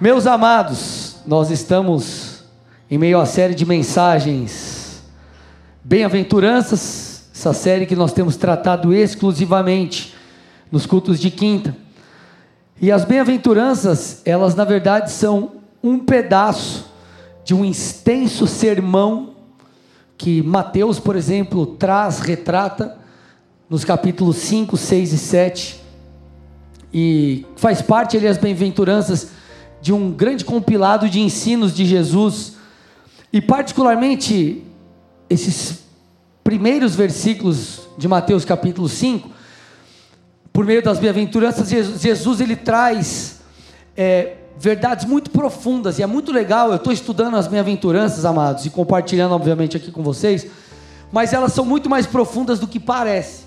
Meus amados, nós estamos em meio à série de mensagens Bem-aventuranças, essa série que nós temos tratado exclusivamente nos cultos de quinta. E as bem-aventuranças, elas na verdade são um pedaço de um extenso sermão que Mateus, por exemplo, traz, retrata nos capítulos 5, 6 e 7. E faz parte ali as bem-aventuranças de um grande compilado de ensinos de Jesus. E particularmente esses primeiros versículos de Mateus capítulo 5, por meio das bem-aventuranças, Jesus, ele traz é, verdades muito profundas, e é muito legal, eu estou estudando as bem-aventuranças, amados, e compartilhando, obviamente, aqui com vocês, mas elas são muito mais profundas do que parece.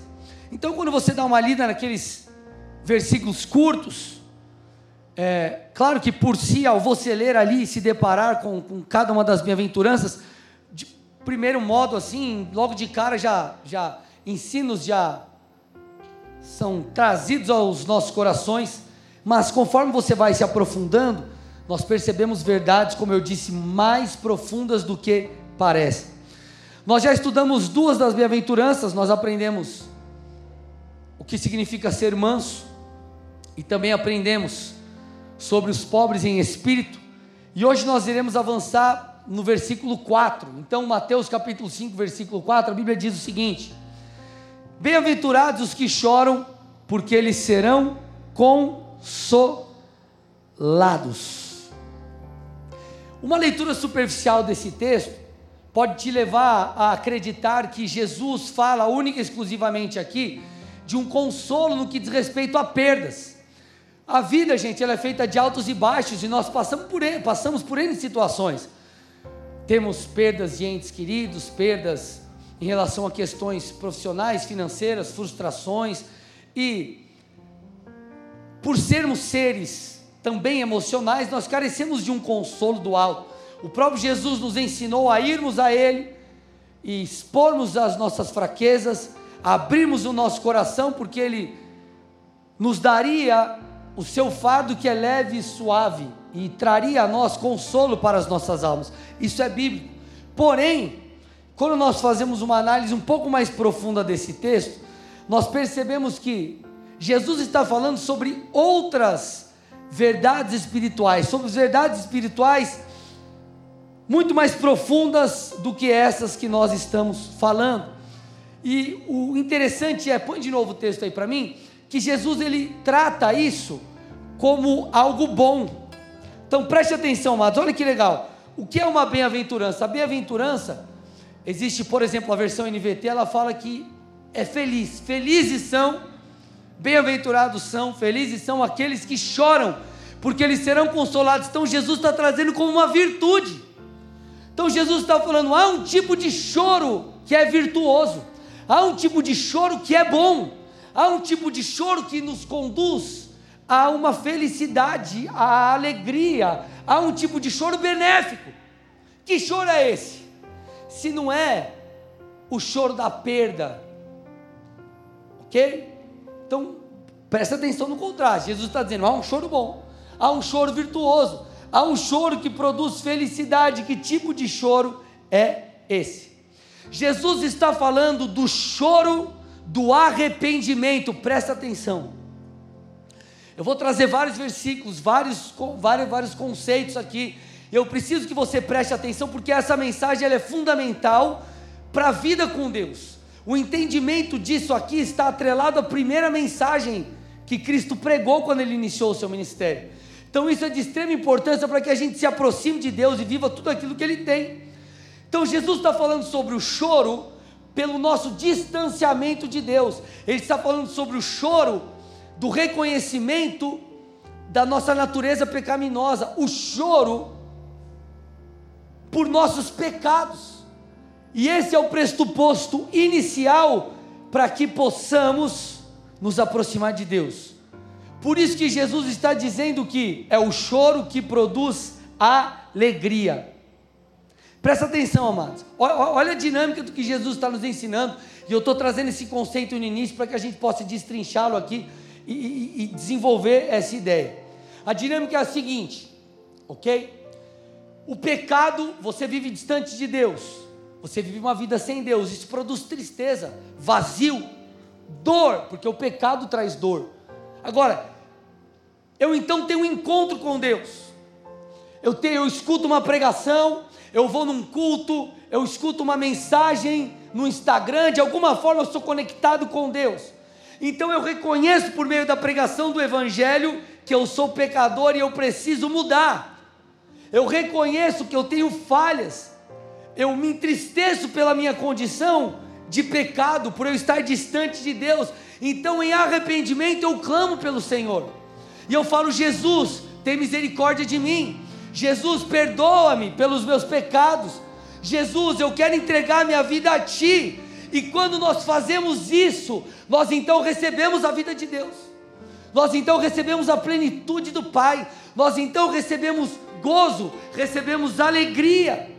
Então, quando você dá uma lida naqueles versículos curtos, é, claro que por si, ao você ler ali e se deparar com, com cada uma das bem-aventuranças, de primeiro modo, assim, logo de cara já, já ensinos já são trazidos aos nossos corações, mas conforme você vai se aprofundando, nós percebemos verdades, como eu disse, mais profundas do que parecem. Nós já estudamos duas das bem-aventuranças, nós aprendemos o que significa ser manso e também aprendemos sobre os pobres em espírito. E hoje nós iremos avançar no versículo 4. Então, Mateus capítulo 5, versículo 4, a Bíblia diz o seguinte: Bem-aventurados os que choram, porque eles serão consolados. Uma leitura superficial desse texto pode te levar a acreditar que Jesus fala única e exclusivamente aqui de um consolo no que diz respeito a perdas. A vida, gente, ela é feita de altos e baixos e nós passamos por ele, passamos por N situações. Temos perdas de entes queridos, perdas em relação a questões profissionais, financeiras, frustrações e por sermos seres também emocionais, nós carecemos de um consolo do alto. O próprio Jesus nos ensinou a irmos a Ele e expormos as nossas fraquezas, abrirmos o nosso coração, porque Ele nos daria o seu fardo que é leve e suave e traria a nós consolo para as nossas almas. Isso é bíblico. Porém, quando nós fazemos uma análise um pouco mais profunda desse texto, nós percebemos que Jesus está falando sobre outras verdades espirituais, sobre verdades espirituais muito mais profundas do que essas que nós estamos falando. E o interessante é, põe de novo o texto aí para mim, que Jesus ele trata isso como algo bom. Então preste atenção, amados, olha que legal. O que é uma bem-aventurança? A bem-aventurança, existe, por exemplo, a versão NVT, ela fala que é feliz. Felizes são Bem-aventurados são, felizes são aqueles que choram, porque eles serão consolados. Então Jesus está trazendo como uma virtude. Então Jesus está falando: há um tipo de choro que é virtuoso, há um tipo de choro que é bom, há um tipo de choro que nos conduz a uma felicidade, a alegria, há um tipo de choro benéfico. Que choro é esse? Se não é o choro da perda, ok? Então, presta atenção no contraste. Jesus está dizendo: há um choro bom, há um choro virtuoso, há um choro que produz felicidade. Que tipo de choro é esse? Jesus está falando do choro do arrependimento. Presta atenção. Eu vou trazer vários versículos, vários, vários, vários conceitos aqui. Eu preciso que você preste atenção porque essa mensagem ela é fundamental para a vida com Deus. O entendimento disso aqui está atrelado à primeira mensagem que Cristo pregou quando ele iniciou o seu ministério. Então isso é de extrema importância para que a gente se aproxime de Deus e viva tudo aquilo que ele tem. Então Jesus está falando sobre o choro pelo nosso distanciamento de Deus. Ele está falando sobre o choro do reconhecimento da nossa natureza pecaminosa, o choro por nossos pecados. E esse é o pressuposto inicial para que possamos nos aproximar de Deus. Por isso que Jesus está dizendo que é o choro que produz alegria. Presta atenção, amados. Olha a dinâmica do que Jesus está nos ensinando. E eu estou trazendo esse conceito no início para que a gente possa destrinchá-lo aqui e, e, desenvolver essa ideia. A dinâmica é a seguinte: ok? O pecado, você vive distante de Deus, você vive uma vida sem Deus, isso produz tristeza, vazio, dor, porque o pecado traz dor. Agora, eu então tenho um encontro com Deus, eu, tenho, eu escuto uma pregação, eu vou num culto, eu escuto uma mensagem no Instagram, de alguma forma eu sou conectado com Deus. Então eu reconheço por meio da pregação do Evangelho que eu sou pecador e eu preciso mudar. Eu reconheço que eu tenho falhas. Eu me entristeço pela minha condição de pecado, por eu estar distante de Deus. Então, em arrependimento, eu clamo pelo Senhor. E eu falo: Jesus, tem misericórdia de mim. Jesus, perdoa-me pelos meus pecados. Jesus, eu quero entregar minha vida a Ti. E quando nós fazemos isso, nós então recebemos a vida de Deus. Nós então recebemos a plenitude do Pai. Nós então recebemos gozo, recebemos alegria.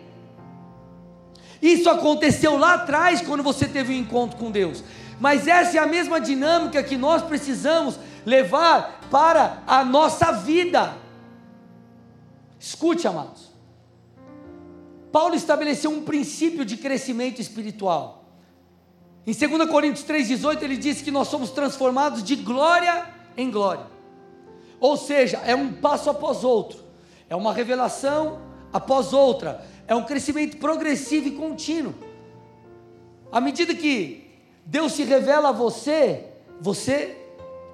Isso aconteceu lá atrás, quando você teve um encontro com Deus. Mas essa é a mesma dinâmica que nós precisamos levar para a nossa vida. Escute, amados. Paulo estabeleceu um princípio de crescimento espiritual. Em 2 Coríntios 3,18 ele diz que nós somos transformados de glória em glória. Ou seja, é um passo após outro, é uma revelação após outra, é um crescimento progressivo e contínuo. À medida que Deus se revela a você, você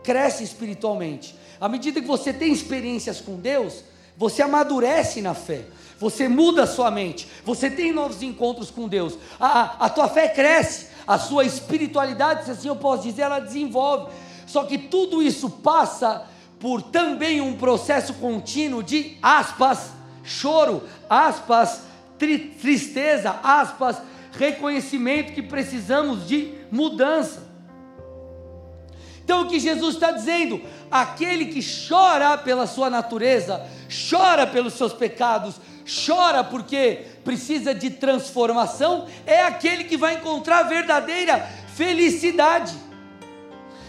cresce espiritualmente. À medida que você tem experiências com Deus, você amadurece na fé, você muda a sua mente, você tem novos encontros com Deus, a, a tua fé cresce, a sua espiritualidade, se assim eu posso dizer, ela desenvolve. Só que tudo isso passa por também um processo contínuo de aspas, choro, aspas, tri, tristeza, aspas, reconhecimento que precisamos de mudança. Então o que Jesus está dizendo? Aquele que chora pela sua natureza, chora pelos seus pecados, chora porque precisa de transformação, é aquele que vai encontrar verdadeira felicidade.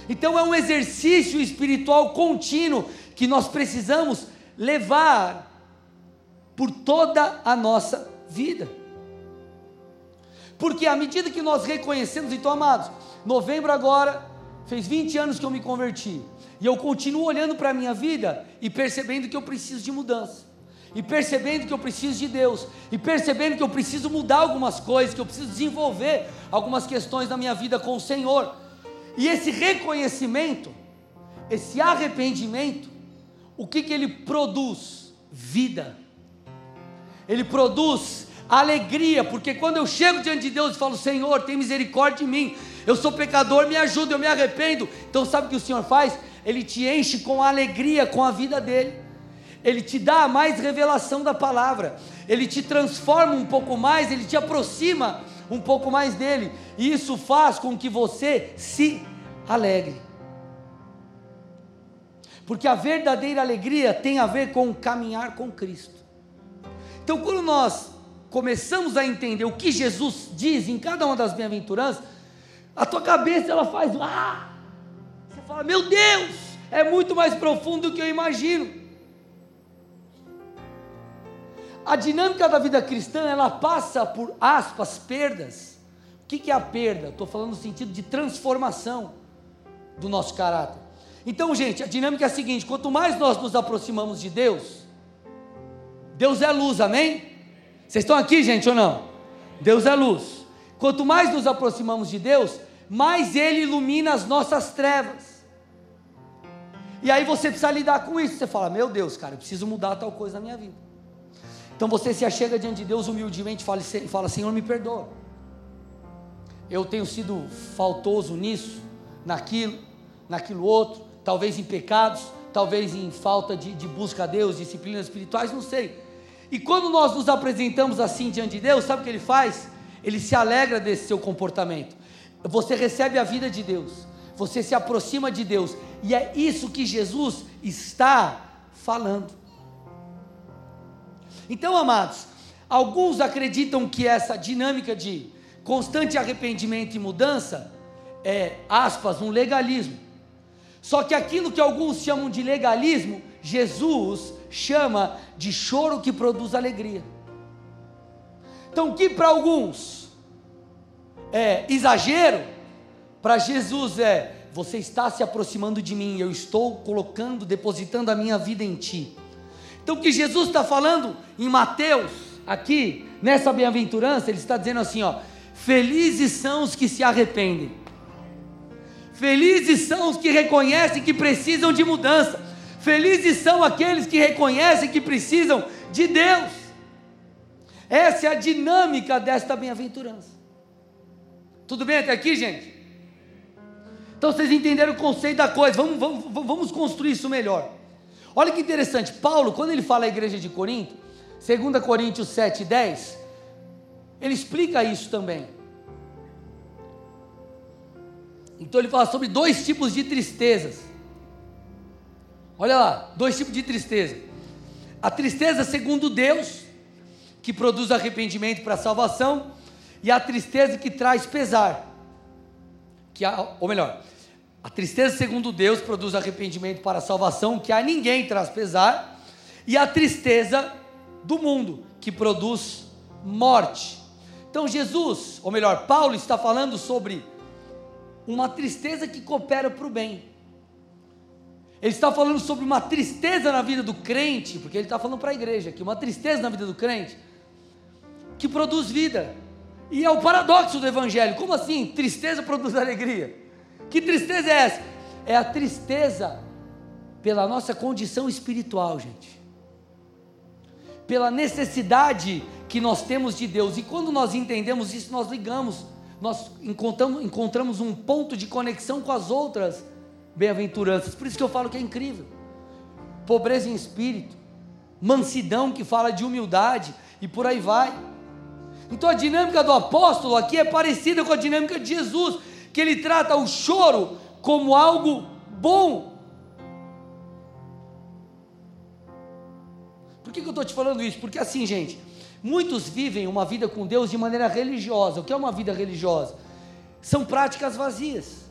Então é um exercício espiritual contínuo que nós precisamos levar por toda a nossa vida. Porque à medida que nós reconhecemos, então amados, novembro agora, fez 20 anos que eu me converti, e eu continuo olhando para a minha vida e percebendo que eu preciso de mudança, e percebendo que eu preciso de Deus, e percebendo que eu preciso mudar algumas coisas, que eu preciso desenvolver algumas questões na minha vida com o Senhor. E esse reconhecimento, esse arrependimento, o que, que ele produz? Vida. Ele produz alegria, porque quando eu chego diante de Deus e falo, Senhor, tem misericórdia de mim, eu sou pecador, me ajuda, eu me arrependo. Então, sabe o que o Senhor faz? Ele te enche com alegria com a vida dele, ele te dá mais revelação da palavra, ele te transforma um pouco mais, ele te aproxima um pouco mais dele, e isso faz com que você se alegre. Porque a verdadeira alegria tem a ver com caminhar com Cristo. Então, quando nós começamos a entender o que Jesus diz em cada uma das bem-aventuranças, a tua cabeça ela faz lá. Você fala, meu Deus, é muito mais profundo do que eu imagino. A dinâmica da vida cristã, ela passa por aspas, perdas. O que é a perda? Estou falando no sentido de transformação do nosso caráter. Então, gente, a dinâmica é a seguinte: quanto mais nós nos aproximamos de Deus, Deus é luz, amém? Vocês estão aqui, gente, ou não? Deus é luz. Quanto mais nos aproximamos de Deus, mais Ele ilumina as nossas trevas. E aí você precisa lidar com isso. Você fala: Meu Deus, cara, eu preciso mudar tal coisa na minha vida. Então você se achega diante de Deus humildemente e fala: Senhor, me perdoa. Eu tenho sido faltoso nisso, naquilo, naquilo outro, talvez em pecados, talvez em falta de, de busca a Deus, disciplinas espirituais, não sei. E quando nós nos apresentamos assim diante de Deus, sabe o que Ele faz? Ele se alegra desse seu comportamento. Você recebe a vida de Deus, você se aproxima de Deus, e é isso que Jesus está falando. Então, amados, alguns acreditam que essa dinâmica de constante arrependimento e mudança é, aspas, um legalismo. Só que aquilo que alguns chamam de legalismo, Jesus chama de choro que produz alegria. Então, que para alguns é exagero, para Jesus é você está se aproximando de mim, eu estou colocando, depositando a minha vida em ti. Então, o que Jesus está falando em Mateus, aqui, nessa bem-aventurança, ele está dizendo assim: ó, felizes são os que se arrependem, felizes são os que reconhecem que precisam de mudança, felizes são aqueles que reconhecem que precisam de Deus. Essa é a dinâmica desta bem-aventurança. Tudo bem até aqui, gente? Então vocês entenderam o conceito da coisa, vamos, vamos, vamos construir isso melhor. Olha que interessante, Paulo, quando ele fala à igreja de Corinto, 2 Coríntios 7, 10, ele explica isso também. Então ele fala sobre dois tipos de tristezas. Olha lá, dois tipos de tristeza. A tristeza segundo Deus, que produz arrependimento para a salvação, e a tristeza que traz pesar que a, ou melhor, a tristeza segundo Deus produz arrependimento para a salvação, que a ninguém traz pesar, e a tristeza do mundo, que produz morte. Então Jesus, ou melhor, Paulo está falando sobre uma tristeza que coopera para o bem. Ele está falando sobre uma tristeza na vida do crente, porque ele está falando para a igreja que uma tristeza na vida do crente que produz vida. E é o paradoxo do Evangelho. Como assim? Tristeza produz alegria. Que tristeza é essa? É a tristeza pela nossa condição espiritual, gente. Pela necessidade que nós temos de Deus. E quando nós entendemos isso, nós ligamos, nós encontramos, encontramos um ponto de conexão com as outras bem-aventuranças. Por isso que eu falo que é incrível. Pobreza em espírito, mansidão que fala de humildade e por aí vai. Então a dinâmica do apóstolo aqui é parecida com a dinâmica de Jesus, que ele trata o choro como algo bom. Por que, que eu estou te falando isso? Porque assim, gente, muitos vivem uma vida com Deus de maneira religiosa. O que é uma vida religiosa? São práticas vazias.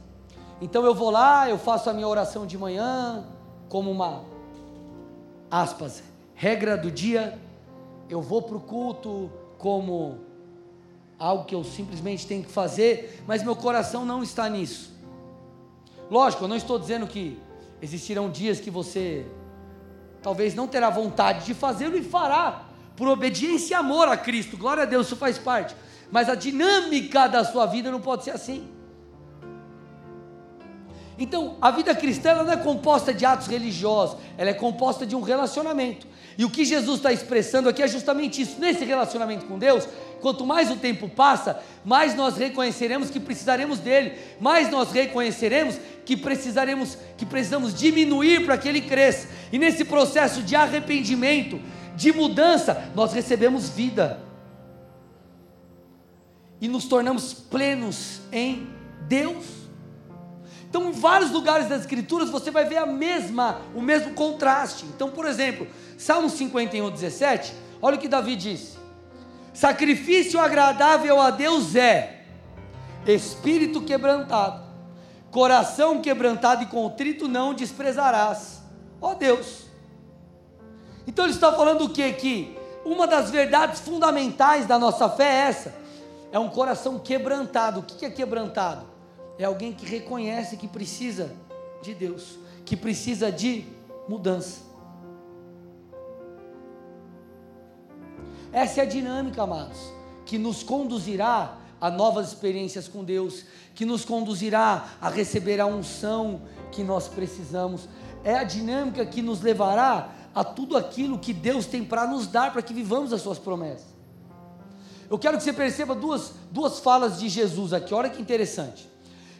Então eu vou lá, eu faço a minha oração de manhã, como uma, aspas, regra do dia, eu vou para o culto como algo que eu simplesmente tenho que fazer, mas meu coração não está nisso. Lógico, eu não estou dizendo que existirão dias que você talvez não terá vontade de fazê-lo e fará, por obediência e amor a Cristo. Glória a Deus, isso faz parte. Mas a dinâmica da sua vida não pode ser assim. Então, a vida cristã não é composta de atos religiosos, ela é composta de um relacionamento. E o que Jesus está expressando aqui é justamente isso. Nesse relacionamento com Deus, quanto mais o tempo passa, mais nós reconheceremos que precisaremos dele, mais nós reconheceremos que precisaremos, que precisamos diminuir para que ele cresça. E nesse processo de arrependimento, de mudança, nós recebemos vida. E nos tornamos plenos em Deus. Então, em vários lugares das Escrituras você vai ver a mesma, o mesmo contraste. Então, por exemplo, Salmo 51, 17, olha o que Davi disse: Sacrifício agradável a Deus é espírito quebrantado, coração quebrantado e contrito não desprezarás. Ó Deus. Então ele está falando o que? Que uma das verdades fundamentais da nossa fé é essa: é um coração quebrantado. O que é quebrantado? é alguém que reconhece que precisa de Deus, que precisa de mudança. Essa é a dinâmica, amados, que nos conduzirá a novas experiências com Deus, que nos conduzirá a receber a unção que nós precisamos. É a dinâmica que nos levará a tudo aquilo que Deus tem para nos dar, para que vivamos as suas promessas. Eu quero que você perceba duas, duas falas de Jesus aqui, olha que interessante.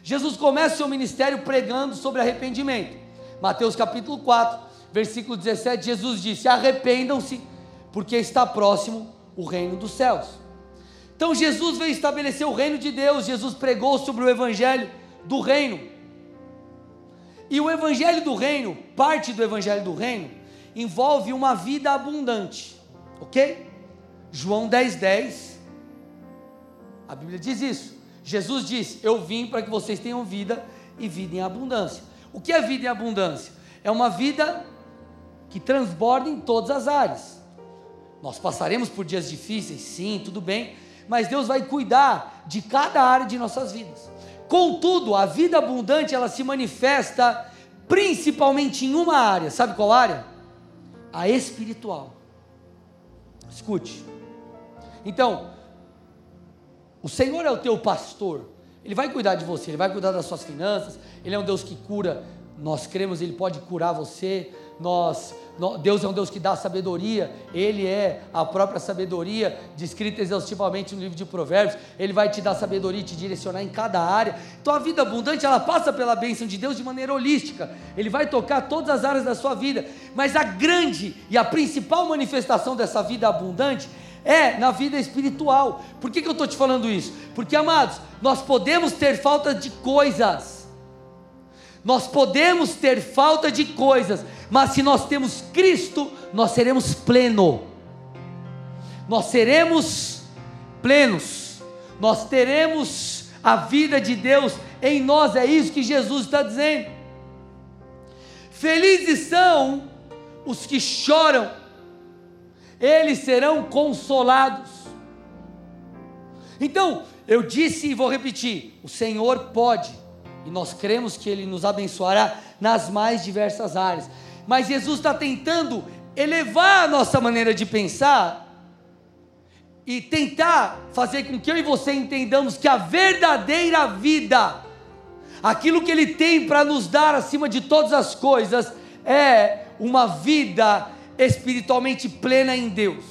Jesus começa o seu ministério pregando sobre arrependimento. Mateus capítulo 4, versículo 17, Jesus disse: Arrependam-se, porque está próximo o reino dos céus. Então Jesus veio estabelecer o reino de Deus, Jesus pregou sobre o evangelho do reino. E o evangelho do reino, parte do evangelho do reino, envolve uma vida abundante, ok? João 10, 10, a Bíblia diz isso. Jesus disse: Eu vim para que vocês tenham vida e vida em abundância. O que é vida em abundância? É uma vida que transborda em todas as áreas. Nós passaremos por dias difíceis, sim, tudo bem, mas Deus vai cuidar de cada área de nossas vidas. Contudo, a vida abundante ela se manifesta principalmente em uma área. Sabe qual área? A espiritual. Escute. Então, o Senhor é o teu pastor. Ele vai cuidar de você, ele vai cuidar das suas finanças. Ele é um Deus que cura. Nós cremos, ele pode curar você. Nós Deus é um Deus que dá sabedoria, Ele é a própria sabedoria, descrita exaustivamente no livro de Provérbios. Ele vai te dar sabedoria e te direcionar em cada área. Então a vida abundante ela passa pela bênção de Deus de maneira holística. Ele vai tocar todas as áreas da sua vida. Mas a grande e a principal manifestação dessa vida abundante é na vida espiritual. Por que, que eu estou te falando isso? Porque, amados, nós podemos ter falta de coisas nós podemos ter falta de coisas, mas se nós temos Cristo, nós seremos pleno. Nós seremos plenos. Nós teremos a vida de Deus em nós, é isso que Jesus está dizendo. Felizes são os que choram, eles serão consolados. Então, eu disse e vou repetir: o Senhor pode e nós cremos que Ele nos abençoará nas mais diversas áreas. Mas Jesus está tentando elevar a nossa maneira de pensar e tentar fazer com que eu e você entendamos que a verdadeira vida, aquilo que Ele tem para nos dar acima de todas as coisas, é uma vida espiritualmente plena em Deus.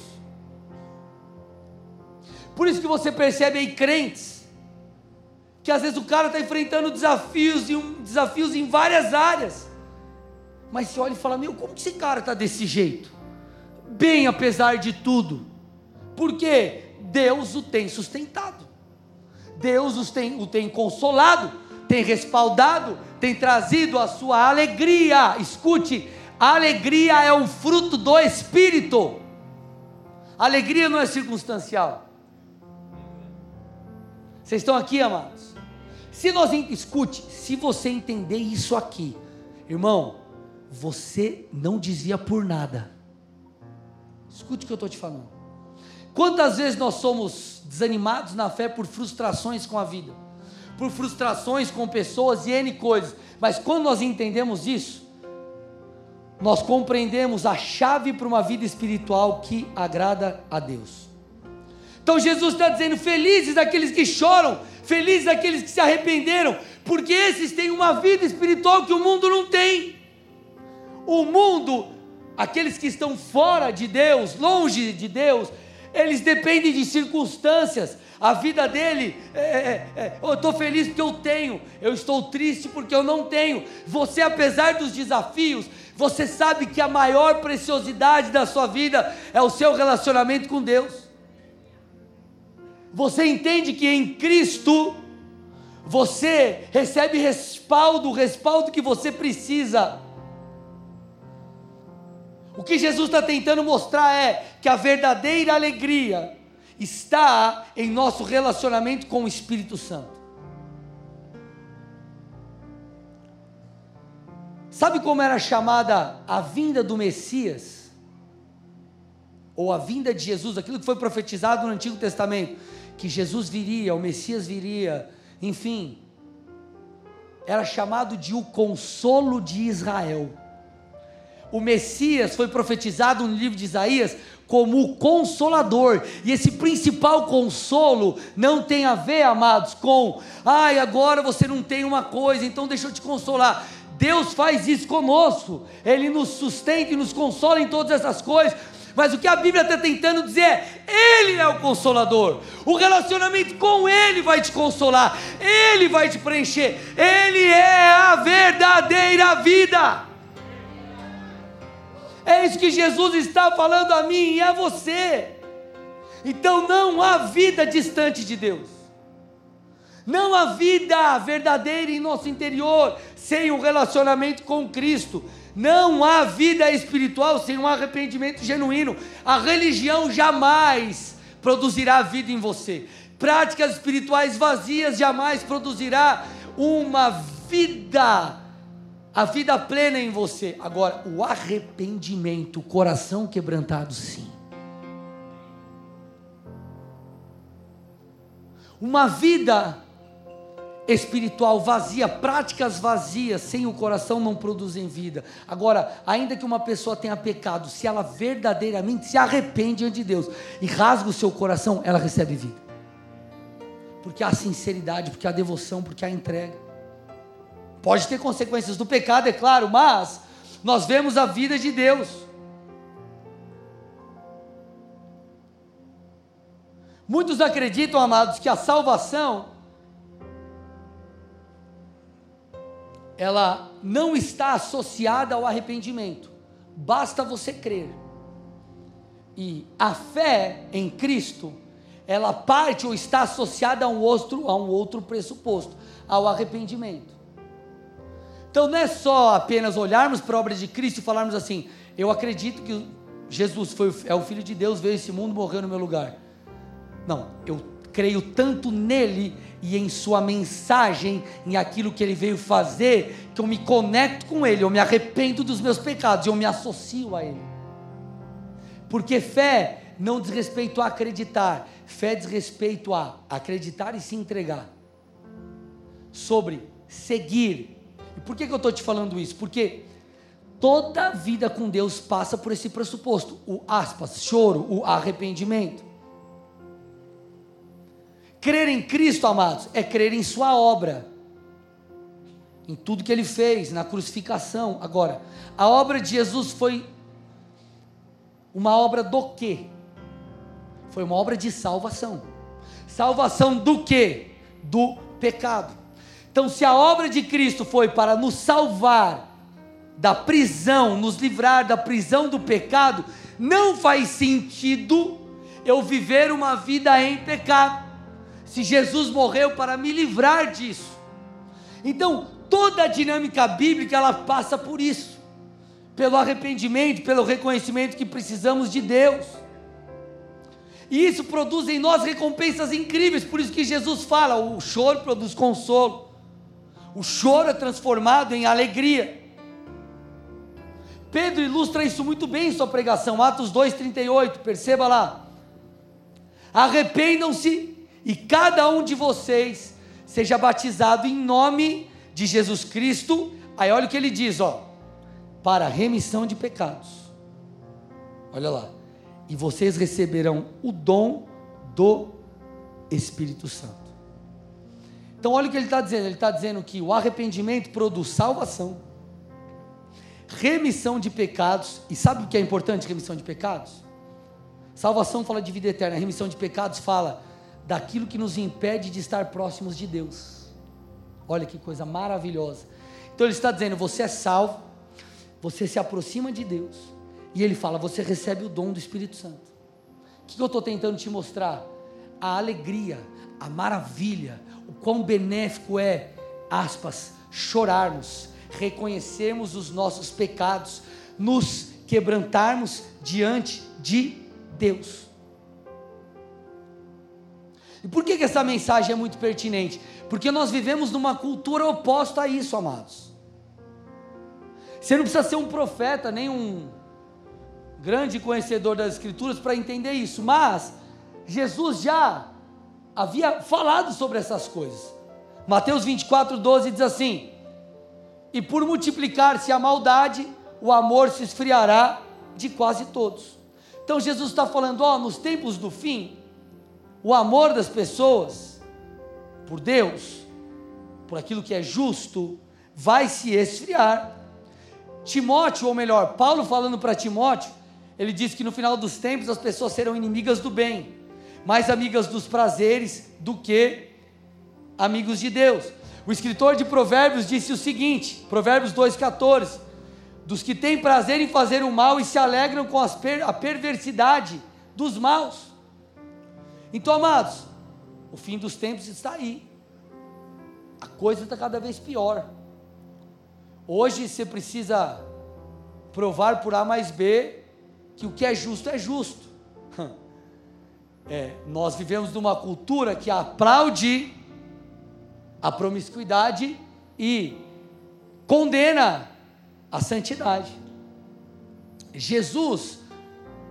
Por isso que você percebe aí crentes que às vezes o cara está enfrentando desafios, desafios em várias áreas. Mas você olha e fala: Meu, como que esse cara está desse jeito? Bem, apesar de tudo. Porque Deus o tem sustentado. Deus os tem, o tem consolado, tem respaldado, tem trazido a sua alegria. Escute, alegria é um fruto do Espírito. Alegria não é circunstancial. Vocês estão aqui, amados? Se nós escute, se você entender isso aqui, irmão, você não dizia por nada. Escute o que eu estou te falando. Quantas vezes nós somos desanimados na fé por frustrações com a vida, por frustrações com pessoas e N coisas, mas quando nós entendemos isso, nós compreendemos a chave para uma vida espiritual que agrada a Deus. Então Jesus está dizendo: felizes aqueles que choram, felizes aqueles que se arrependeram, porque esses têm uma vida espiritual que o mundo não tem. O mundo, aqueles que estão fora de Deus, longe de Deus, eles dependem de circunstâncias. A vida dele, é, é, é, eu estou feliz porque eu tenho, eu estou triste porque eu não tenho. Você, apesar dos desafios, você sabe que a maior preciosidade da sua vida é o seu relacionamento com Deus. Você entende que em Cristo você recebe respaldo, o respaldo que você precisa. O que Jesus está tentando mostrar é que a verdadeira alegria está em nosso relacionamento com o Espírito Santo. Sabe como era chamada a vinda do Messias? Ou a vinda de Jesus, aquilo que foi profetizado no Antigo Testamento? que Jesus viria, o Messias viria, enfim, era chamado de o consolo de Israel. O Messias foi profetizado no livro de Isaías como o consolador, e esse principal consolo não tem a ver, amados, com, ai, agora você não tem uma coisa, então deixa eu te consolar. Deus faz isso conosco, Ele nos sustenta e nos consola em todas essas coisas, mas o que a Bíblia está tentando dizer é: Ele é o consolador. O relacionamento com Ele vai te consolar, Ele vai te preencher, Ele é a verdadeira vida. É isso que Jesus está falando a mim e a você. Então não há vida distante de Deus. Não há vida verdadeira em nosso interior sem um relacionamento com Cristo. Não há vida espiritual sem um arrependimento genuíno. A religião jamais produzirá vida em você. Práticas espirituais vazias jamais produzirá uma vida a vida plena em você. Agora, o arrependimento, o coração quebrantado, sim. Uma vida espiritual vazia, práticas vazias, sem o coração não produzem vida. Agora, ainda que uma pessoa tenha pecado, se ela verdadeiramente se arrepende diante de Deus e rasga o seu coração, ela recebe vida. Porque há sinceridade, porque há devoção, porque há entrega. Pode ter consequências do pecado, é claro, mas nós vemos a vida de Deus. Muitos acreditam, amados, que a salvação ela não está associada ao arrependimento. Basta você crer. E a fé em Cristo, ela parte ou está associada a um outro, a um outro pressuposto, ao arrependimento. Então não é só apenas olharmos para a obra de Cristo e falarmos assim: eu acredito que Jesus foi, é o Filho de Deus, veio esse mundo, morreu no meu lugar. Não, eu creio tanto nele e em sua mensagem, em aquilo que ele veio fazer, que eu me conecto com ele, eu me arrependo dos meus pecados, eu me associo a ele. Porque fé não diz respeito a acreditar, fé diz respeito a acreditar e se entregar. Sobre seguir. E por que, que eu estou te falando isso? Porque toda vida com Deus passa por esse pressuposto, o aspas, choro, o arrependimento. Crer em Cristo, amados, é crer em Sua obra, em tudo que Ele fez, na crucificação. Agora, a obra de Jesus foi uma obra do quê? Foi uma obra de salvação. Salvação do quê? Do pecado. Então, se a obra de Cristo foi para nos salvar da prisão, nos livrar da prisão do pecado, não faz sentido eu viver uma vida em pecado se Jesus morreu para me livrar disso. Então, toda a dinâmica bíblica ela passa por isso. Pelo arrependimento, pelo reconhecimento que precisamos de Deus. E isso produz em nós recompensas incríveis, por isso que Jesus fala: o choro produz consolo. O choro é transformado em alegria. Pedro ilustra isso muito bem em sua pregação, Atos 2:38, perceba lá. Arrependam-se e cada um de vocês seja batizado em nome de Jesus Cristo. Aí olha o que ele diz, ó, para remissão de pecados. Olha lá. E vocês receberão o dom do Espírito Santo. Então olha o que ele está dizendo. Ele está dizendo que o arrependimento produz salvação, remissão de pecados. E sabe o que é importante remissão de pecados? Salvação fala de vida eterna, remissão de pecados fala daquilo que nos impede de estar próximos de Deus. Olha que coisa maravilhosa. Então ele está dizendo: você é salvo, você se aproxima de Deus, e ele fala: você recebe o dom do Espírito Santo. O que eu estou tentando te mostrar? A alegria, a maravilha, o quão benéfico é, aspas, chorarmos, reconhecermos os nossos pecados, nos quebrantarmos diante de Deus. E por que, que essa mensagem é muito pertinente? Porque nós vivemos numa cultura oposta a isso, amados. Você não precisa ser um profeta, nem um grande conhecedor das Escrituras para entender isso, mas Jesus já havia falado sobre essas coisas. Mateus 24, 12 diz assim: E por multiplicar-se a maldade, o amor se esfriará de quase todos. Então Jesus está falando, ó, nos tempos do fim, o amor das pessoas por Deus, por aquilo que é justo, vai se esfriar. Timóteo, ou melhor, Paulo falando para Timóteo, ele diz que no final dos tempos as pessoas serão inimigas do bem, mais amigas dos prazeres do que amigos de Deus. O escritor de Provérbios disse o seguinte, Provérbios 2,14: dos que têm prazer em fazer o mal e se alegram com per a perversidade dos maus. Então, amados, o fim dos tempos está aí. A coisa está cada vez pior. Hoje você precisa provar por A mais B que o que é justo é justo. É, nós vivemos numa cultura que aplaude a promiscuidade e condena a santidade. Jesus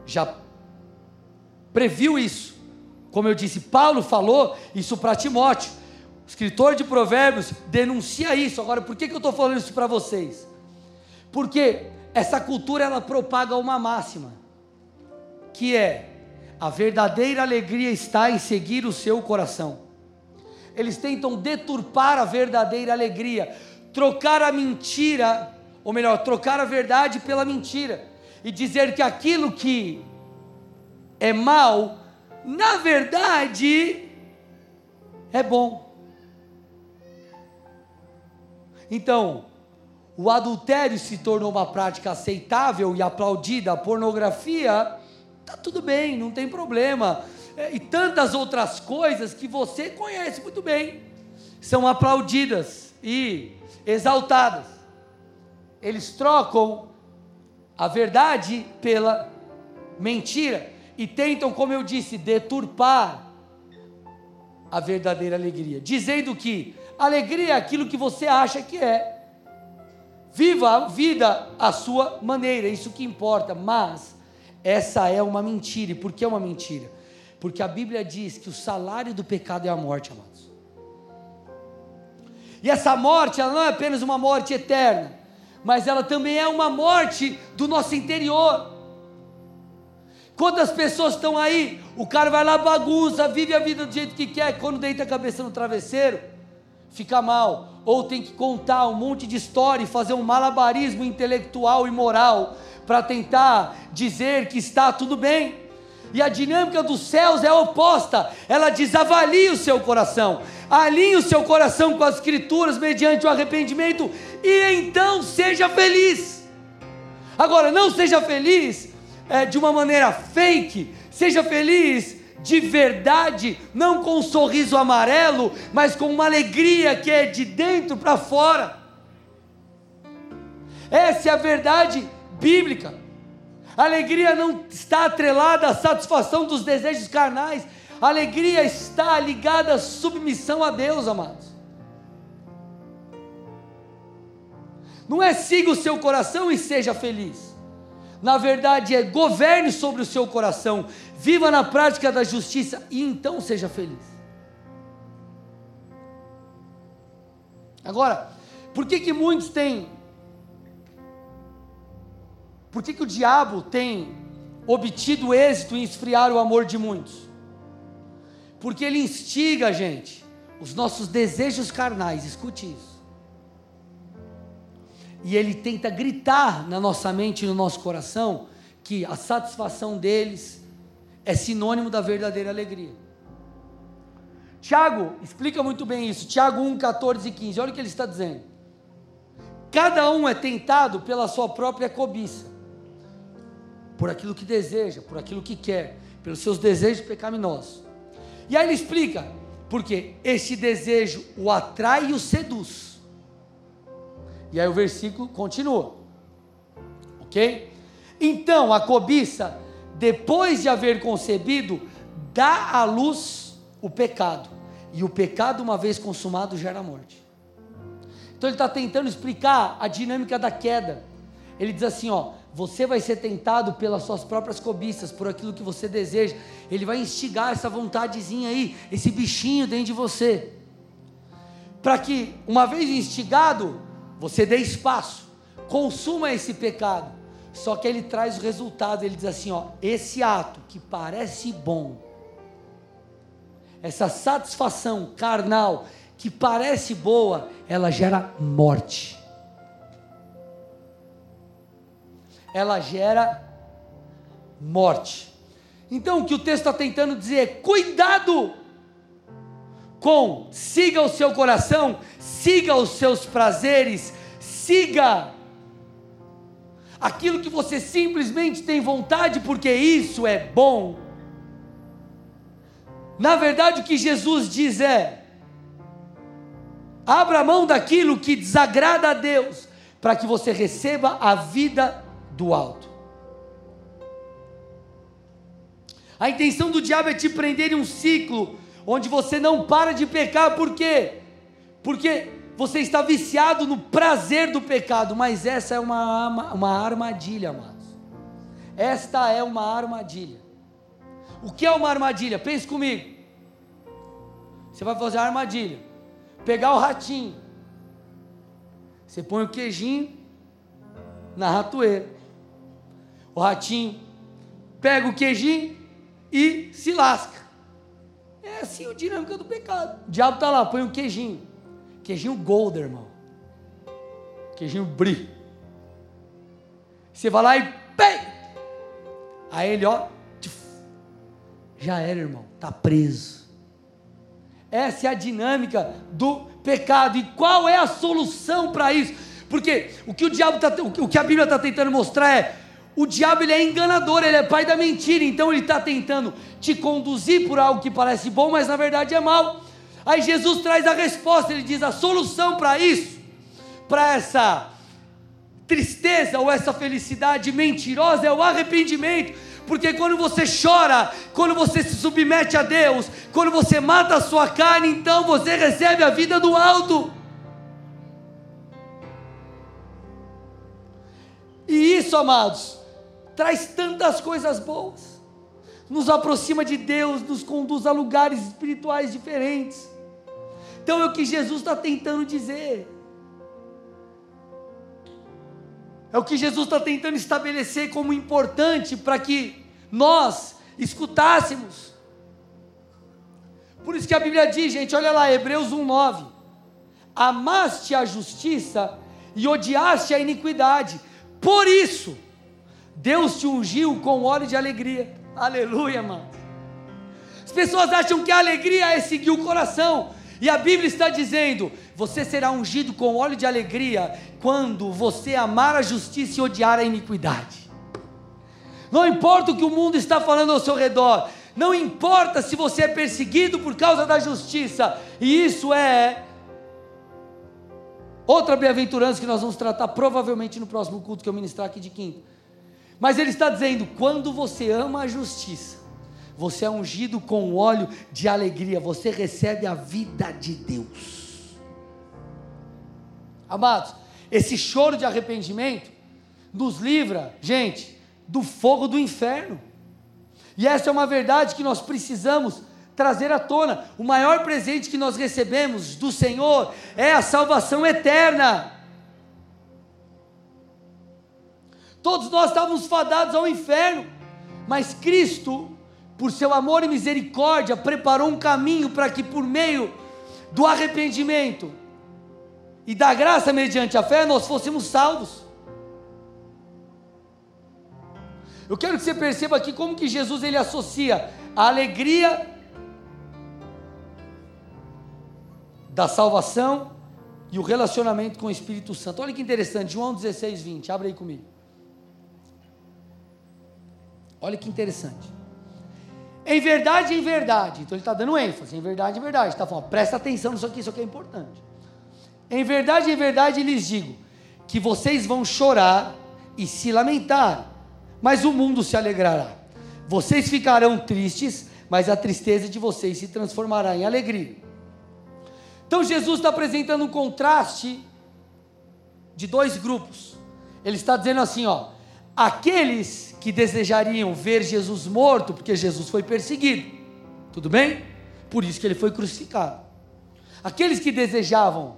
já previu isso. Como eu disse, Paulo falou isso para Timóteo. O escritor de Provérbios denuncia isso. Agora, por que, que eu estou falando isso para vocês? Porque essa cultura ela propaga uma máxima, que é a verdadeira alegria está em seguir o seu coração. Eles tentam deturpar a verdadeira alegria, trocar a mentira, ou melhor, trocar a verdade pela mentira, e dizer que aquilo que é mal, na verdade, é bom. Então, o adultério se tornou uma prática aceitável e aplaudida, a pornografia, tá tudo bem, não tem problema. É, e tantas outras coisas que você conhece muito bem, são aplaudidas e exaltadas. Eles trocam a verdade pela mentira e tentam, como eu disse, deturpar a verdadeira alegria, dizendo que alegria é aquilo que você acha que é. Viva a vida à sua maneira, isso que importa, mas essa é uma mentira. E por que é uma mentira? Porque a Bíblia diz que o salário do pecado é a morte, amados. E essa morte, ela não é apenas uma morte eterna, mas ela também é uma morte do nosso interior. Quantas pessoas estão aí? O cara vai lá, bagunça, vive a vida do jeito que quer, quando deita a cabeça no travesseiro, fica mal. Ou tem que contar um monte de história e fazer um malabarismo intelectual e moral para tentar dizer que está tudo bem. E a dinâmica dos céus é oposta. Ela diz: avalie o seu coração, alinhe o seu coração com as escrituras mediante o arrependimento e então seja feliz. Agora, não seja feliz é, de uma maneira fake, seja feliz de verdade, não com um sorriso amarelo, mas com uma alegria que é de dentro para fora. Essa é a verdade bíblica. Alegria não está atrelada à satisfação dos desejos carnais, alegria está ligada à submissão a Deus, amados. Não é siga o seu coração e seja feliz na verdade é governe sobre o seu coração, viva na prática da justiça e então seja feliz. Agora, por que que muitos têm Por que que o diabo tem obtido êxito em esfriar o amor de muitos? Porque ele instiga a gente, os nossos desejos carnais, escute isso e ele tenta gritar na nossa mente e no nosso coração que a satisfação deles é sinônimo da verdadeira alegria. Tiago explica muito bem isso, Tiago 1, 14 e 15, olha o que ele está dizendo. Cada um é tentado pela sua própria cobiça, por aquilo que deseja, por aquilo que quer, pelos seus desejos pecaminosos. E aí ele explica, porque este desejo o atrai e o seduz e aí o versículo continua. Ok? Então a cobiça, depois de haver concebido, dá à luz o pecado. E o pecado, uma vez consumado, gera morte. Então ele está tentando explicar a dinâmica da queda. Ele diz assim: ó, você vai ser tentado pelas suas próprias cobiças, por aquilo que você deseja. Ele vai instigar essa vontadezinha aí, esse bichinho dentro de você. Para que, uma vez instigado, você dê espaço, consuma esse pecado. Só que ele traz o resultado, ele diz assim: ó, esse ato que parece bom, essa satisfação carnal que parece boa, ela gera morte. Ela gera morte. Então o que o texto está tentando dizer é: cuidado com siga o seu coração, siga os seus prazeres, siga aquilo que você simplesmente tem vontade, porque isso é bom. Na verdade, o que Jesus diz é: abra mão daquilo que desagrada a Deus, para que você receba a vida do alto. A intenção do diabo é te prender em um ciclo onde você não para de pecar, por quê? Porque você está viciado no prazer do pecado, mas essa é uma, uma armadilha, amados. Esta é uma armadilha. O que é uma armadilha? Pense comigo. Você vai fazer a armadilha. Pegar o ratinho. Você põe o queijinho na ratoeira. O ratinho pega o queijinho e se lasca. É assim o dinâmica do pecado. O diabo está lá, põe um queijinho. Queijinho Golden, irmão. Queijinho Brie. Você vai lá e pei! Aí ele, ó, já era, irmão, tá preso. Essa é a dinâmica do pecado. E qual é a solução para isso? Porque o que o diabo tá, o que a Bíblia está tentando mostrar é o diabo ele é enganador, ele é pai da mentira, então ele está tentando te conduzir por algo que parece bom, mas na verdade é mal. Aí Jesus traz a resposta, ele diz: a solução para isso, para essa tristeza ou essa felicidade mentirosa é o arrependimento. Porque quando você chora, quando você se submete a Deus, quando você mata a sua carne, então você recebe a vida do alto. E isso, amados, traz tantas coisas boas, nos aproxima de Deus, nos conduz a lugares espirituais diferentes. Então é o que Jesus está tentando dizer. É o que Jesus está tentando estabelecer como importante para que nós escutássemos. Por isso que a Bíblia diz, gente, olha lá, Hebreus 1,9: Amaste a justiça e odiaste a iniquidade, por isso Deus te ungiu com óleo de alegria. Aleluia, mano. As pessoas acham que a alegria é seguir o coração, e a Bíblia está dizendo: você será ungido com óleo de alegria quando você amar a justiça e odiar a iniquidade. Não importa o que o mundo está falando ao seu redor, não importa se você é perseguido por causa da justiça, e isso é outra bem-aventurança que nós vamos tratar provavelmente no próximo culto que eu ministrar aqui de quinta. Mas ele está dizendo: quando você ama a justiça, você é ungido com óleo de alegria, você recebe a vida de Deus. Amados, esse choro de arrependimento nos livra, gente, do fogo do inferno. E essa é uma verdade que nós precisamos trazer à tona. O maior presente que nós recebemos do Senhor é a salvação eterna. Todos nós estávamos fadados ao inferno, mas Cristo por seu amor e misericórdia, preparou um caminho para que, por meio do arrependimento e da graça mediante a fé, nós fôssemos salvos. Eu quero que você perceba aqui como que Jesus ele associa a alegria da salvação e o relacionamento com o Espírito Santo. Olha que interessante, João 16, 20, abre aí comigo. Olha que interessante. Em verdade, em verdade. Então ele está dando ênfase. Em verdade, em verdade. Está falando, presta atenção nisso aqui, isso aqui é importante. Em verdade, em verdade lhes digo que vocês vão chorar e se lamentar, mas o mundo se alegrará. Vocês ficarão tristes, mas a tristeza de vocês se transformará em alegria. Então Jesus está apresentando um contraste de dois grupos. Ele está dizendo assim, ó, aqueles que desejariam ver Jesus morto, porque Jesus foi perseguido. Tudo bem? Por isso que ele foi crucificado. Aqueles que desejavam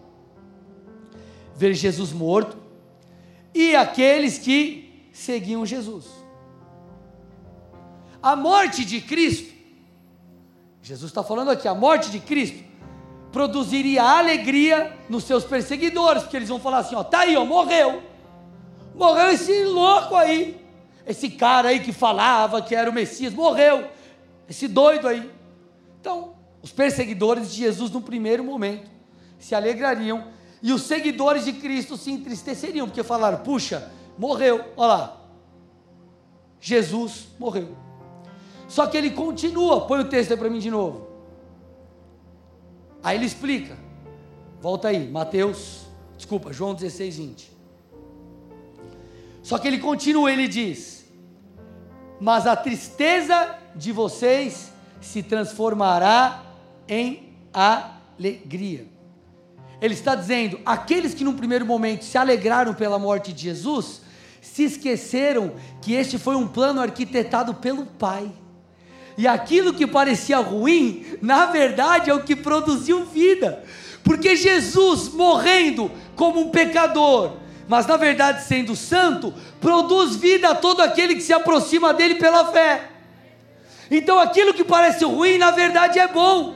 ver Jesus morto e aqueles que seguiam Jesus. A morte de Cristo, Jesus está falando aqui, a morte de Cristo produziria alegria nos seus perseguidores, porque eles vão falar assim: ó, tá aí, ó, morreu, morreu esse louco aí, esse cara aí que falava que era o Messias, morreu. Esse doido aí. Então, os perseguidores de Jesus, no primeiro momento, se alegrariam. E os seguidores de Cristo se entristeceriam, porque falaram: puxa, morreu, olha lá. Jesus morreu. Só que ele continua, põe o texto aí para mim de novo. Aí ele explica. Volta aí, Mateus, desculpa, João 16, 20. Só que ele continua, ele diz: mas a tristeza de vocês se transformará em alegria. Ele está dizendo: aqueles que num primeiro momento se alegraram pela morte de Jesus, se esqueceram que este foi um plano arquitetado pelo Pai. E aquilo que parecia ruim, na verdade é o que produziu vida. Porque Jesus morrendo como um pecador, mas na verdade sendo santo, produz vida a todo aquele que se aproxima dele pela fé. Então aquilo que parece ruim, na verdade é bom.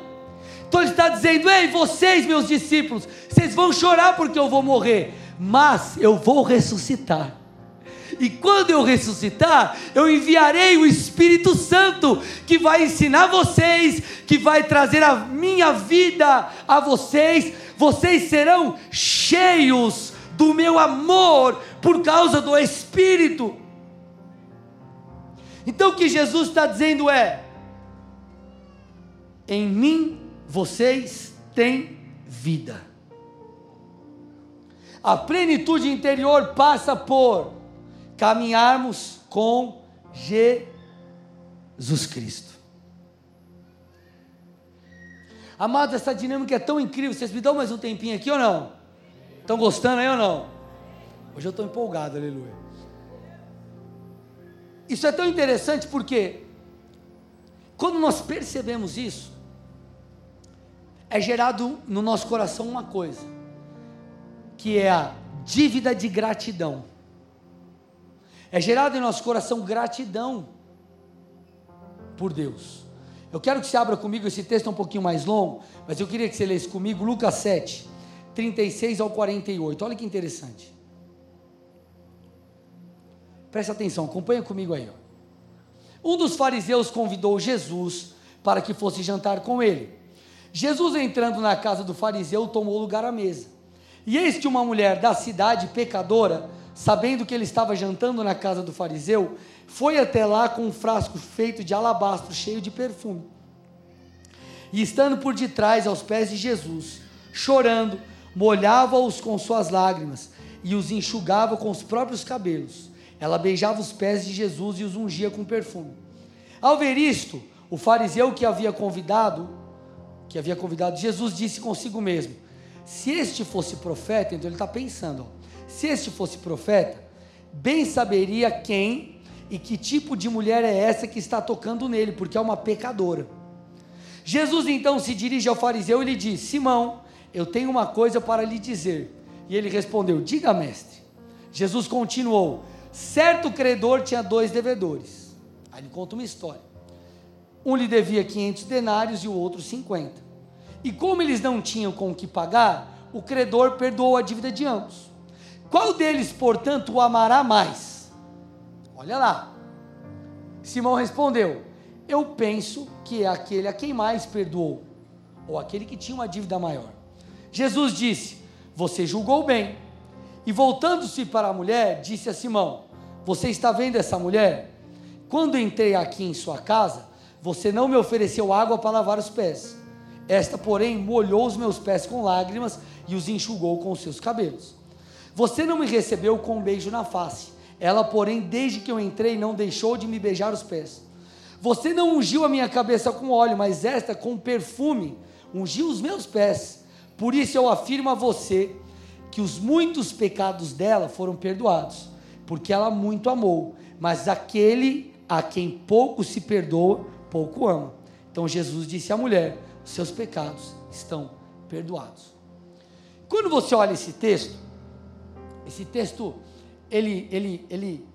Então ele está dizendo: Ei, vocês, meus discípulos, vocês vão chorar porque eu vou morrer, mas eu vou ressuscitar. E quando eu ressuscitar, eu enviarei o Espírito Santo, que vai ensinar vocês, que vai trazer a minha vida a vocês. Vocês serão cheios do meu amor por causa do Espírito. Então o que Jesus está dizendo é: em mim vocês têm vida. A plenitude interior passa por caminharmos com Jesus Cristo. Amados, essa dinâmica é tão incrível. Vocês me dão mais um tempinho aqui ou não? Estão gostando aí ou não? Hoje eu estou empolgado, aleluia. Isso é tão interessante porque, quando nós percebemos isso, é gerado no nosso coração uma coisa, que é a dívida de gratidão. É gerado em nosso coração gratidão por Deus. Eu quero que você abra comigo, esse texto é um pouquinho mais longo, mas eu queria que você lesse comigo Lucas 7, 36 ao 48. Olha que interessante. Presta atenção, acompanha comigo aí. Ó. Um dos fariseus convidou Jesus para que fosse jantar com ele. Jesus, entrando na casa do fariseu, tomou lugar à mesa. E eis que uma mulher da cidade, pecadora, sabendo que ele estava jantando na casa do fariseu, foi até lá com um frasco feito de alabastro cheio de perfume. E estando por detrás aos pés de Jesus, chorando, molhava-os com suas lágrimas e os enxugava com os próprios cabelos. Ela beijava os pés de Jesus e os ungia com perfume. Ao ver isto, o fariseu que havia convidado que havia convidado Jesus, disse consigo mesmo: Se este fosse profeta, então ele está pensando, ó, se este fosse profeta, bem saberia quem e que tipo de mulher é essa que está tocando nele, porque é uma pecadora. Jesus então se dirige ao fariseu e lhe diz: Simão, eu tenho uma coisa para lhe dizer. E ele respondeu: Diga, mestre. Jesus continuou: Certo credor tinha dois devedores. Aí ele conta uma história. Um lhe devia 500 denários e o outro 50. E como eles não tinham com o que pagar, o credor perdoou a dívida de ambos. Qual deles, portanto, o amará mais? Olha lá. Simão respondeu: Eu penso que é aquele a quem mais perdoou, ou aquele que tinha uma dívida maior. Jesus disse: Você julgou bem. E voltando-se para a mulher, disse a Simão: Você está vendo essa mulher? Quando entrei aqui em sua casa, você não me ofereceu água para lavar os pés. Esta, porém, molhou os meus pés com lágrimas e os enxugou com os seus cabelos. Você não me recebeu com um beijo na face. Ela, porém, desde que eu entrei, não deixou de me beijar os pés. Você não ungiu a minha cabeça com óleo, mas esta com perfume ungiu os meus pés. Por isso eu afirmo a você que os muitos pecados dela foram perdoados, porque ela muito amou. Mas aquele a quem pouco se perdoa, pouco ama. Então Jesus disse à mulher: os seus pecados estão perdoados. Quando você olha esse texto, esse texto, ele, ele, ele,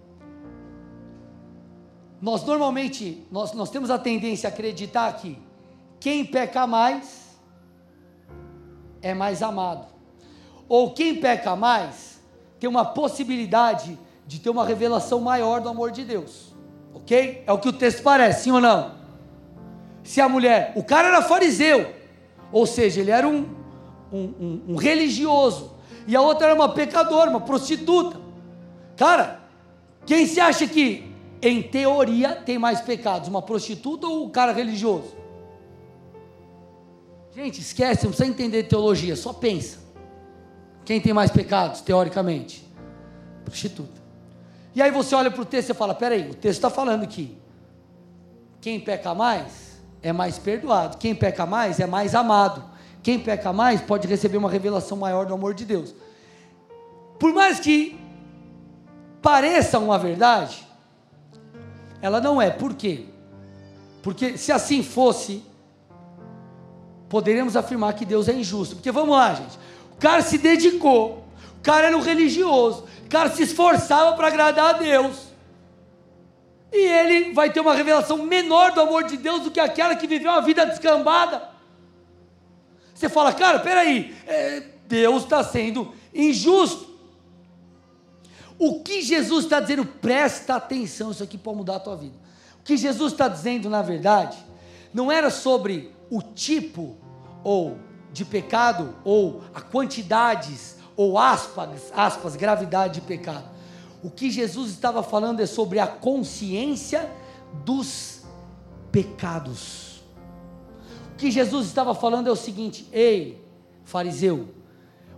nós normalmente, nós, nós temos a tendência a acreditar que quem peca mais é mais amado, ou quem peca mais tem uma possibilidade de ter uma revelação maior do amor de Deus, ok? É o que o texto parece, sim ou não? se a mulher, o cara era fariseu, ou seja, ele era um, um, um, um religioso, e a outra era uma pecadora, uma prostituta. Cara, quem se acha que, em teoria, tem mais pecados, uma prostituta ou o cara religioso? Gente, esquece, não precisa entender teologia, só pensa. Quem tem mais pecados, teoricamente? Prostituta. E aí você olha para o texto e fala: peraí, o texto está falando que quem peca mais é mais perdoado. Quem peca mais é mais amado. quem peca mais pode receber uma revelação maior do amor de Deus. Por mais que pareça uma verdade, ela não é. Por quê? Porque se assim fosse, poderíamos afirmar que Deus é injusto. Porque vamos lá, gente. O cara se dedicou, o cara era um religioso, o cara se esforçava para agradar a Deus. E ele vai ter uma revelação menor do amor de Deus do que aquela que viveu uma vida descambada. Você fala, cara, peraí, é, Deus está sendo injusto. O que Jesus está dizendo, presta atenção, isso aqui pode mudar a tua vida. O que Jesus está dizendo, na verdade, não era sobre o tipo ou de pecado, ou a quantidades, ou aspas, aspas, gravidade de pecado. O que Jesus estava falando é sobre a consciência dos pecados. O que Jesus estava falando é o seguinte: ei, fariseu,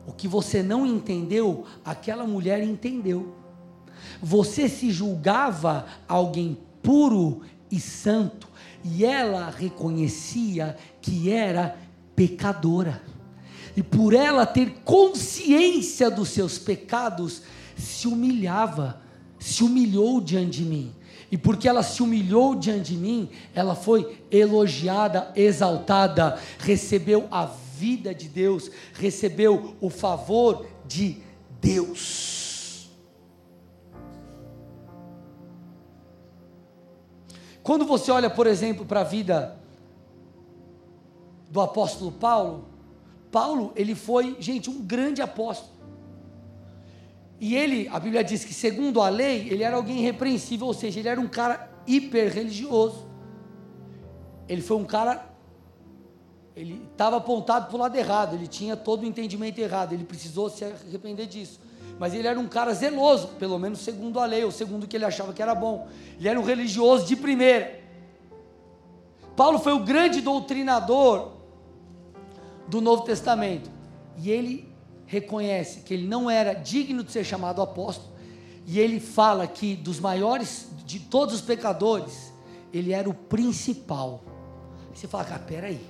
o que você não entendeu, aquela mulher entendeu. Você se julgava alguém puro e santo, e ela reconhecia que era pecadora. E por ela ter consciência dos seus pecados, se humilhava, se humilhou diante de mim. E porque ela se humilhou diante de mim, ela foi elogiada, exaltada, recebeu a vida de Deus, recebeu o favor de Deus. Quando você olha, por exemplo, para a vida do apóstolo Paulo, Paulo, ele foi, gente, um grande apóstolo. E ele, a Bíblia diz que segundo a lei, ele era alguém irrepreensível, ou seja, ele era um cara hiper religioso. Ele foi um cara ele estava apontado para o lado errado, ele tinha todo o entendimento errado, ele precisou se arrepender disso. Mas ele era um cara zeloso, pelo menos segundo a lei, ou segundo o que ele achava que era bom. Ele era um religioso de primeira. Paulo foi o grande doutrinador do Novo Testamento. E ele reconhece que ele não era digno de ser chamado apóstolo. E ele fala que dos maiores, de todos os pecadores, ele era o principal. Você fala, cara, peraí,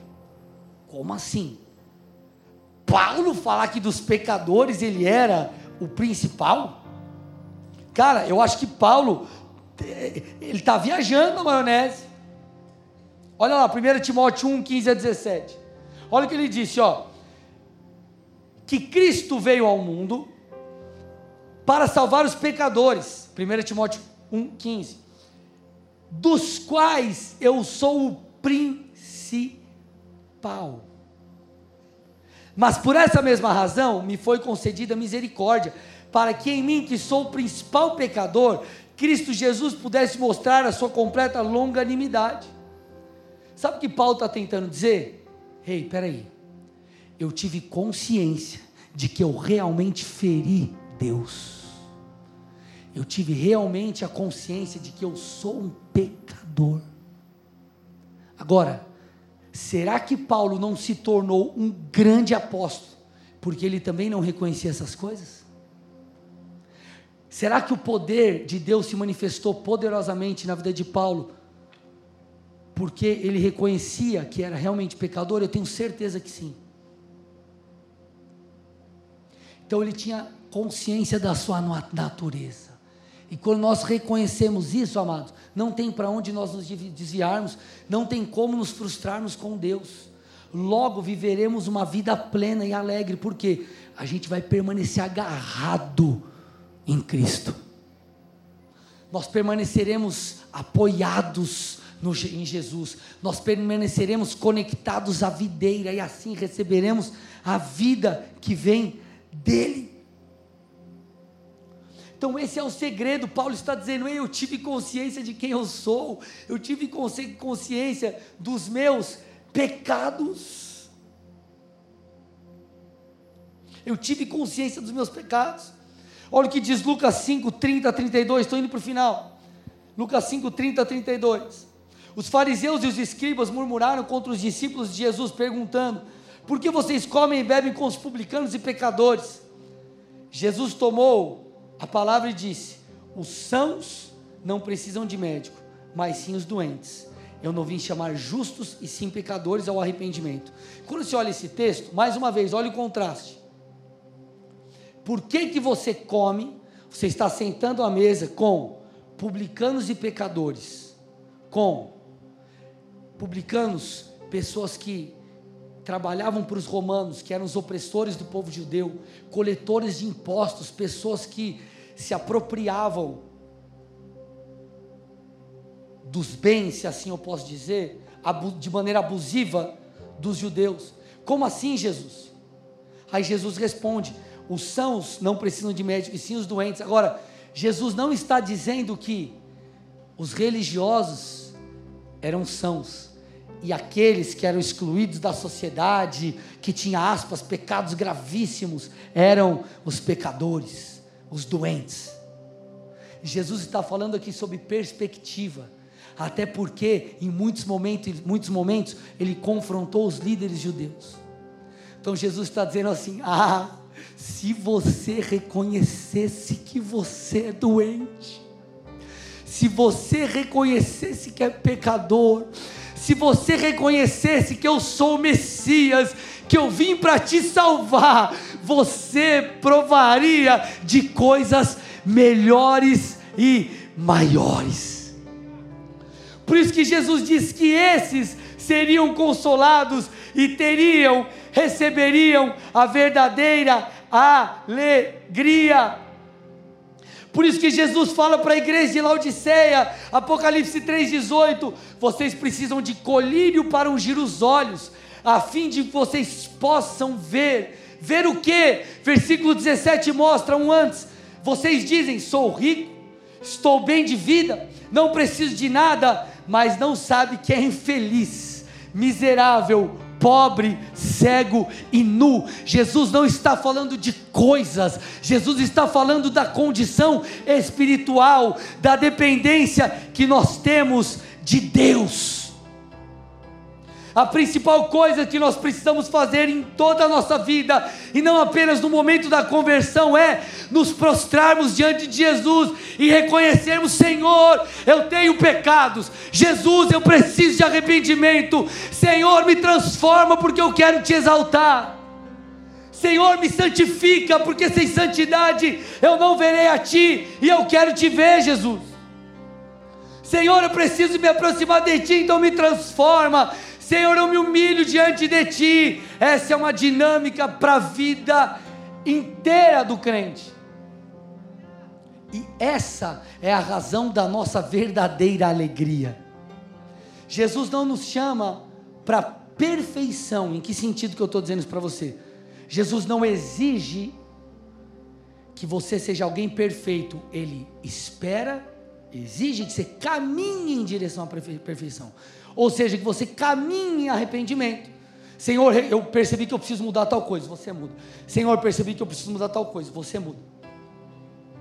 como assim? Paulo falar que dos pecadores ele era o principal? Cara, eu acho que Paulo, eh, ele está viajando na maionese. Olha lá, 1 Timóteo 1, 15 a 17. Olha o que ele disse, ó. Que Cristo veio ao mundo para salvar os pecadores. 1 Timóteo 1,15. Dos quais eu sou o principal. Mas por essa mesma razão me foi concedida misericórdia, para que em mim, que sou o principal pecador, Cristo Jesus pudesse mostrar a sua completa longanimidade. Sabe o que Paulo está tentando dizer? Ei, peraí. Eu tive consciência de que eu realmente feri Deus. Eu tive realmente a consciência de que eu sou um pecador. Agora, será que Paulo não se tornou um grande apóstolo porque ele também não reconhecia essas coisas? Será que o poder de Deus se manifestou poderosamente na vida de Paulo porque ele reconhecia que era realmente pecador? Eu tenho certeza que sim. Então ele tinha consciência da sua natureza. E quando nós reconhecemos isso, amados, não tem para onde nós nos desviarmos, não tem como nos frustrarmos com Deus. Logo viveremos uma vida plena e alegre, porque a gente vai permanecer agarrado em Cristo. Nós permaneceremos apoiados no, em Jesus, nós permaneceremos conectados à videira e assim receberemos a vida que vem dele. Então, esse é o segredo. Paulo está dizendo: eu tive consciência de quem eu sou, eu tive consciência dos meus pecados. Eu tive consciência dos meus pecados. Olha o que diz Lucas 5, 30 a 32. Estou indo para o final. Lucas 5, 30 a 32. Os fariseus e os escribas murmuraram contra os discípulos de Jesus, perguntando: Por que vocês comem e bebem com os publicanos e pecadores? Jesus tomou a palavra disse: Os sãos não precisam de médico, mas sim os doentes. Eu não vim chamar justos e sim pecadores ao arrependimento. Quando você olha esse texto, mais uma vez, olha o contraste. Por que que você come? Você está sentando à mesa com publicanos e pecadores, com publicanos, pessoas que trabalhavam para os romanos, que eram os opressores do povo judeu, coletores de impostos, pessoas que se apropriavam dos bens, se assim eu posso dizer, de maneira abusiva dos judeus. Como assim, Jesus? Aí Jesus responde: os sãos não precisam de médico, e sim os doentes. Agora, Jesus não está dizendo que os religiosos eram sãos e aqueles que eram excluídos da sociedade, que tinha aspas, pecados gravíssimos, eram os pecadores, os doentes. Jesus está falando aqui sobre perspectiva, até porque em muitos momentos, muitos momentos ele confrontou os líderes judeus. Então Jesus está dizendo assim: ah, se você reconhecesse que você é doente, se você reconhecesse que é pecador, se você reconhecesse que eu sou o Messias, que eu vim para te salvar, você provaria de coisas melhores e maiores. Por isso que Jesus diz que esses seriam consolados e teriam, receberiam a verdadeira alegria. Por isso que Jesus fala para a igreja de Laodiceia, Apocalipse 3,18: vocês precisam de colírio para ungir os olhos, a fim de que vocês possam ver. Ver o que? Versículo 17 mostra um antes. Vocês dizem: sou rico, estou bem de vida, não preciso de nada, mas não sabe que é infeliz, miserável, pobre, cego e nu. Jesus não está falando de coisas, Jesus está falando da condição espiritual, da dependência que nós temos de Deus. A principal coisa que nós precisamos fazer em toda a nossa vida, e não apenas no momento da conversão, é nos prostrarmos diante de Jesus e reconhecermos: Senhor, eu tenho pecados, Jesus, eu preciso de arrependimento, Senhor, me transforma porque eu quero te exaltar. Senhor, me santifica, porque sem santidade eu não verei a Ti e eu quero te ver, Jesus. Senhor, eu preciso me aproximar de Ti, então me transforma. Senhor, eu me humilho diante de Ti. Essa é uma dinâmica para a vida inteira do crente. E essa é a razão da nossa verdadeira alegria. Jesus não nos chama para perfeição. Em que sentido que eu estou dizendo isso para você? Jesus não exige que você seja alguém perfeito. Ele espera, exige que você caminhe em direção à perfeição ou seja, que você caminhe em arrependimento. Senhor, eu percebi que eu preciso mudar tal coisa, você muda. Senhor, eu percebi que eu preciso mudar tal coisa, você muda.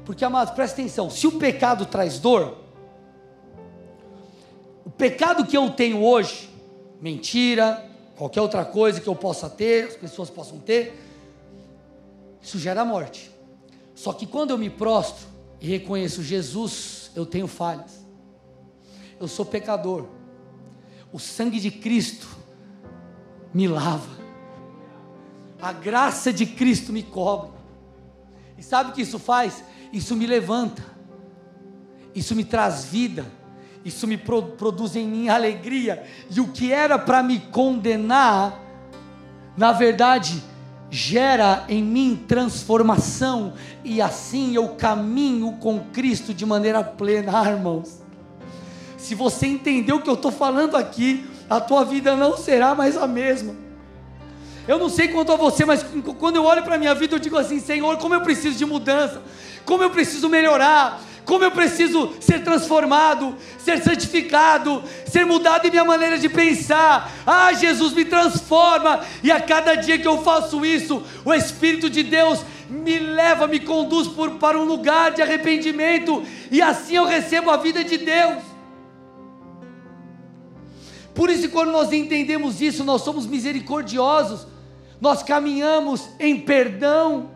Porque, amados, presta atenção: se o pecado traz dor, o pecado que eu tenho hoje, mentira, qualquer outra coisa que eu possa ter, as pessoas possam ter, isso gera morte. Só que quando eu me prostro e reconheço Jesus, eu tenho falhas, eu sou pecador, o sangue de Cristo me lava, a graça de Cristo me cobre. E sabe o que isso faz? Isso me levanta, isso me traz vida, isso me pro, produz em mim alegria, e o que era para me condenar, na verdade, gera em mim transformação, e assim eu caminho com Cristo de maneira plena, irmãos. Se você entender o que eu estou falando aqui, a tua vida não será mais a mesma. Eu não sei quanto a você, mas quando eu olho para a minha vida, eu digo assim: Senhor, como eu preciso de mudança, como eu preciso melhorar, como eu preciso ser transformado, ser santificado, ser mudado em minha maneira de pensar. Ah, Jesus me transforma, e a cada dia que eu faço isso, o Espírito de Deus me leva, me conduz por, para um lugar de arrependimento, e assim eu recebo a vida de Deus. Por isso, quando nós entendemos isso, nós somos misericordiosos, nós caminhamos em perdão,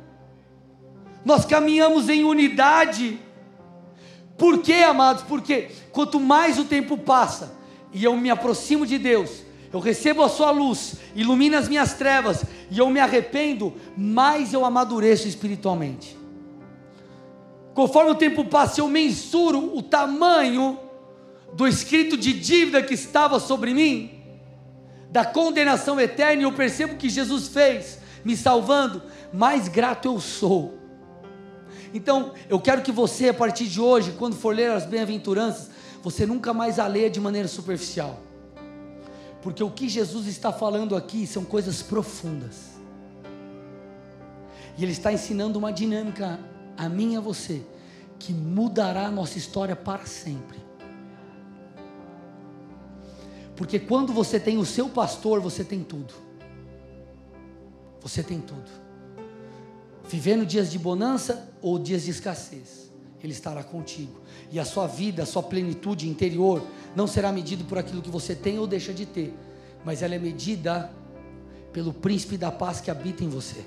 nós caminhamos em unidade. Por quê, amados? Porque quanto mais o tempo passa, e eu me aproximo de Deus, eu recebo a Sua luz, ilumina as minhas trevas e eu me arrependo, mais eu amadureço espiritualmente. Conforme o tempo passa, eu mensuro o tamanho do escrito de dívida que estava sobre mim, da condenação eterna, e eu percebo que Jesus fez, me salvando, mais grato eu sou. Então, eu quero que você, a partir de hoje, quando for ler as bem-aventuranças, você nunca mais a leia de maneira superficial. Porque o que Jesus está falando aqui são coisas profundas. E Ele está ensinando uma dinâmica a mim e a você, que mudará a nossa história para sempre. Porque quando você tem o seu pastor, você tem tudo. Você tem tudo. Vivendo dias de bonança ou dias de escassez, Ele estará contigo. E a sua vida, a sua plenitude interior, não será medida por aquilo que você tem ou deixa de ter, mas ela é medida pelo príncipe da paz que habita em você.